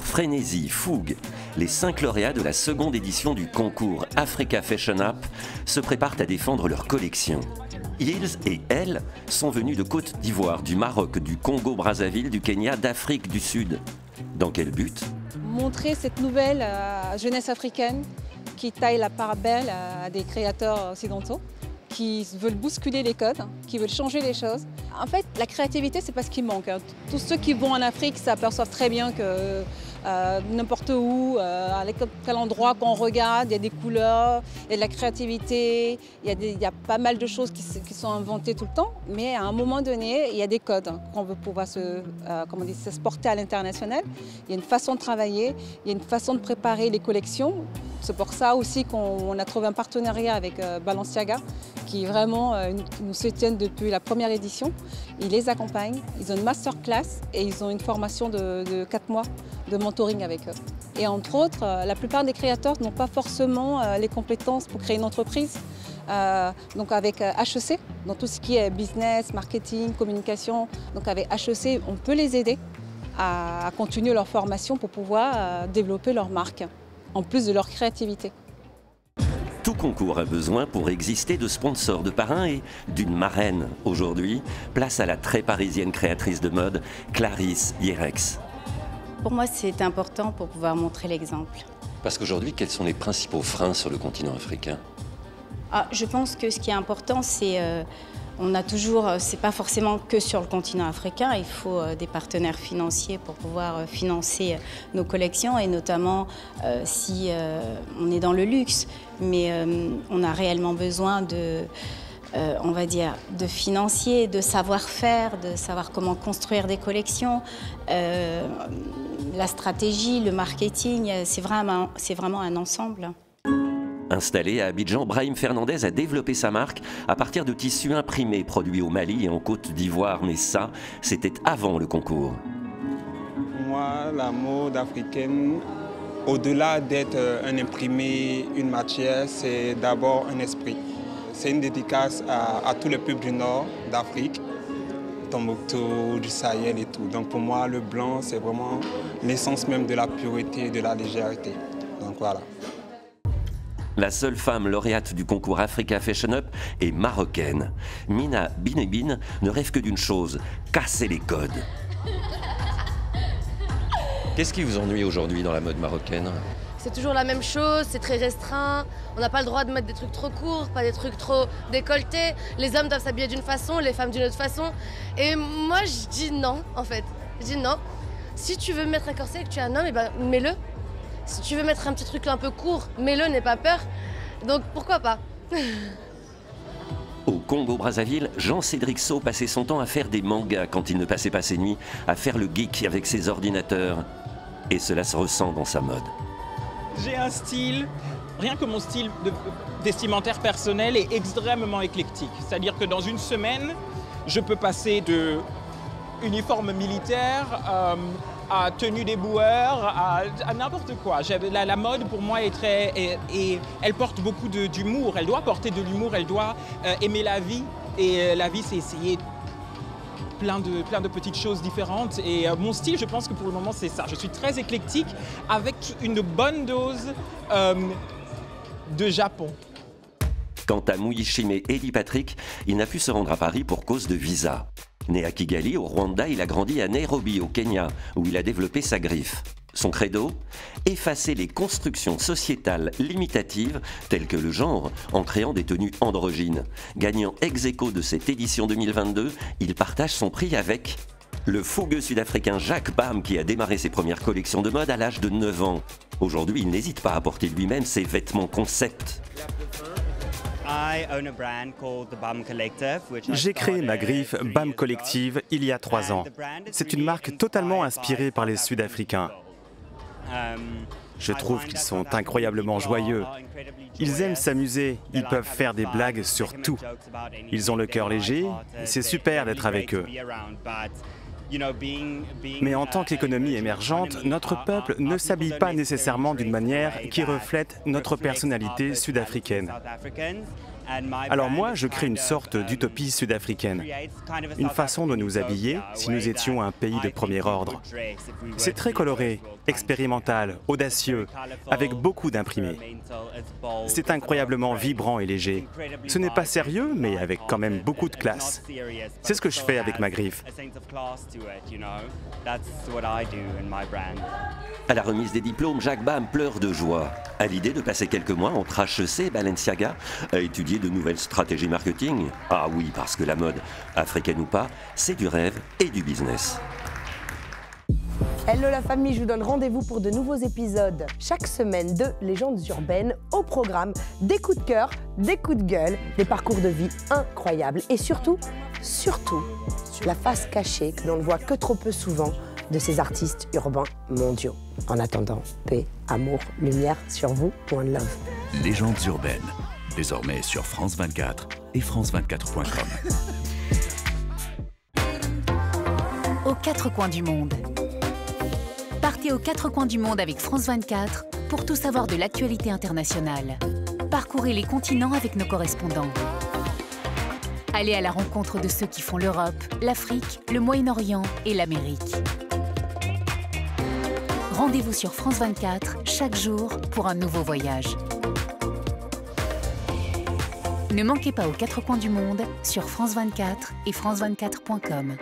Frénésie, fougue, les cinq lauréats de la seconde édition du concours Africa Fashion App se préparent à défendre leur collection. Ils et elles sont venus de Côte d'Ivoire, du Maroc, du Congo-Brazzaville, du Kenya, d'Afrique du Sud. Dans quel but? Montrer cette nouvelle euh, jeunesse africaine qui taille la part belle à des créateurs occidentaux qui veulent bousculer les codes, qui veulent changer les choses. En fait, la créativité, c'est pas ce qui manque. Hein. Tous ceux qui vont en Afrique s'aperçoivent très bien que euh, n'importe où, euh, à quel endroit qu'on regarde, il y a des couleurs, il y a de la créativité, il y a, pas mal de choses qui, sont inventées tout le temps, mais à un moment donné, il y a des codes qu'on veut pouvoir se, euh, comment dire, porter à l'international. Il y a une façon de travailler, il y a une façon de préparer les collections. C'est pour ça aussi qu'on a trouvé un partenariat avec Balenciaga, qui vraiment nous soutiennent depuis la première édition. Ils les accompagnent, ils ont une masterclass et ils ont une formation de, de 4 mois de mentoring avec eux. Et entre autres, euh, la plupart des créateurs n'ont pas forcément euh, les compétences pour créer une entreprise. Euh, donc avec HEC, dans tout ce qui est business, marketing, communication, donc avec HEC, on peut les aider à, continuer leur formation pour pouvoir développer leur marque, en plus de leur créativité. Tout concours a besoin pour exister de sponsors, de parrains et d'une marraine. Aujourd'hui, place à la très parisienne créatrice de mode, Clarisse Yerex. Pour moi, c'est important pour pouvoir montrer l'exemple. Parce qu'aujourd'hui, quels sont les principaux freins sur le continent africain? Ah, Je pense que ce qui est important, c'est... Euh, on a toujours, euh, c'est pas forcément que sur le continent africain, il faut euh, des partenaires financiers pour pouvoir financer nos collections et notamment si on est dans le luxe, mais on a réellement besoin de, euh, on va dire, de financiers, de savoir-faire, de savoir comment construire des collections. Euh, la stratégie, le marketing, c'est vraiment, vraiment un ensemble. Installé à Abidjan, Brahim Fernandez a développé sa marque à partir de tissus imprimés produits au Mali et en Côte d'Ivoire, mais ça, c'était avant le concours. moi, la mode africaine, au-delà d'être un imprimé, une matière, c'est d'abord un esprit. C'est une dédicace à, tous les peuples du nord d'Afrique, Tombouctou, du Sahel et tout. Donc pour moi, le blanc, c'est vraiment l'essence même de la pureté et de la légèreté. Donc voilà. La seule femme lauréate du concours Africa Fashion Up est marocaine. Mina Binebine ne rêve que d'une chose, casser les codes. Qu'est-ce qui vous ennuie aujourd'hui dans la mode marocaine? C'est toujours la même chose, c'est très restreint. On n'a pas le droit de mettre des trucs trop courts, pas des trucs trop décolletés. Les hommes doivent s'habiller d'une façon, les femmes d'une autre façon. Et moi, je dis non, en fait. Je dis non. Si tu veux mettre un corset et que tu es un homme, eh ben, mets-le. Si tu veux mettre un petit truc un peu court, mets-le, n'aie pas peur. Donc pourquoi pas? Au Congo-Brazzaville, Jean-Cédric Sau passait son temps à faire des mangas quand il ne passait pas ses nuits, à faire le geek avec ses ordinateurs. Et cela se ressent dans sa mode. J'ai un style, rien que mon style vestimentaire personnel est extrêmement éclectique. C'est-à-dire que dans une semaine, je peux passer de uniforme militaire euh, à tenue des boueurs, à, n'importe quoi. La, mode pour moi est très... Et, elle porte beaucoup d'humour, elle doit porter de l'humour, elle doit euh, aimer la vie. Et euh, la vie, c'est essayer plein de, plein de petites choses différentes. Et euh, mon style, je pense que pour le moment, c'est ça. Je suis très éclectique avec une bonne dose de Japon. Quant à Muyishime Eli Patrick, il n'a pu se rendre à Paris pour cause de visa. Né à Kigali, au Rwanda, il a grandi à Nairobi, au Kenya, où il a développé sa griffe. Son credo Effacer les constructions sociétales limitatives telles que le genre en créant des tenues androgynes. Gagnant ex aequo de cette édition 2022, il partage son prix avec le fougueux sud-africain Jacques Bam qui a démarré ses premières collections de mode à l'âge de 9 ans. Aujourd'hui, il n'hésite pas à porter lui-même ses vêtements concept. J'ai créé ma griffe BAM Collective il y a trois ans. C'est une marque totalement inspirée par les Sud-Africains. Je trouve qu'ils sont incroyablement joyeux. Ils aiment s'amuser, ils peuvent faire des blagues sur tout. Ils ont le cœur léger, c'est super d'être avec eux. Mais en tant qu'économie émergente, notre peuple ne s'habille pas nécessairement d'une manière qui reflète notre personnalité sud-africaine. Alors moi, je crée une sorte d'utopie sud-africaine, une façon de nous habiller si nous étions un pays de premier ordre. C'est très coloré, expérimental, audacieux, avec beaucoup d'imprimés. C'est incroyablement vibrant et léger. Ce n'est pas sérieux, mais avec quand même beaucoup de classe. C'est ce que je fais avec ma griffe. À la remise des diplômes, Jacques Bam pleure de joie. À l'idée de passer quelques mois entre HEC et Balenciaga à étudier de nouvelles stratégies marketing? Ah oui, parce que la mode, africaine ou pas, c'est du rêve et du business. Hello la famille, je vous donne rendez-vous pour de nouveaux épisodes chaque semaine de Légendes urbaines au programme des coups de cœur, des coups de gueule, des parcours de vie incroyables et surtout, surtout, la face cachée que l'on ne voit que trop peu souvent de ces artistes urbains mondiaux. En attendant, paix, amour, lumière sur vous, one love. Légendes urbaines, désormais sur France 24 et France24.com. Aux quatre coins du monde. Partez aux quatre coins du monde avec France 24 pour tout savoir de l'actualité internationale. Parcourez les continents avec nos correspondants. Allez à la rencontre de ceux qui font l'Europe, l'Afrique, le Moyen-Orient et l'Amérique. Rendez-vous sur France 24 chaque jour pour un nouveau voyage. Ne manquez pas aux quatre coins du monde sur France 24 et France24.com.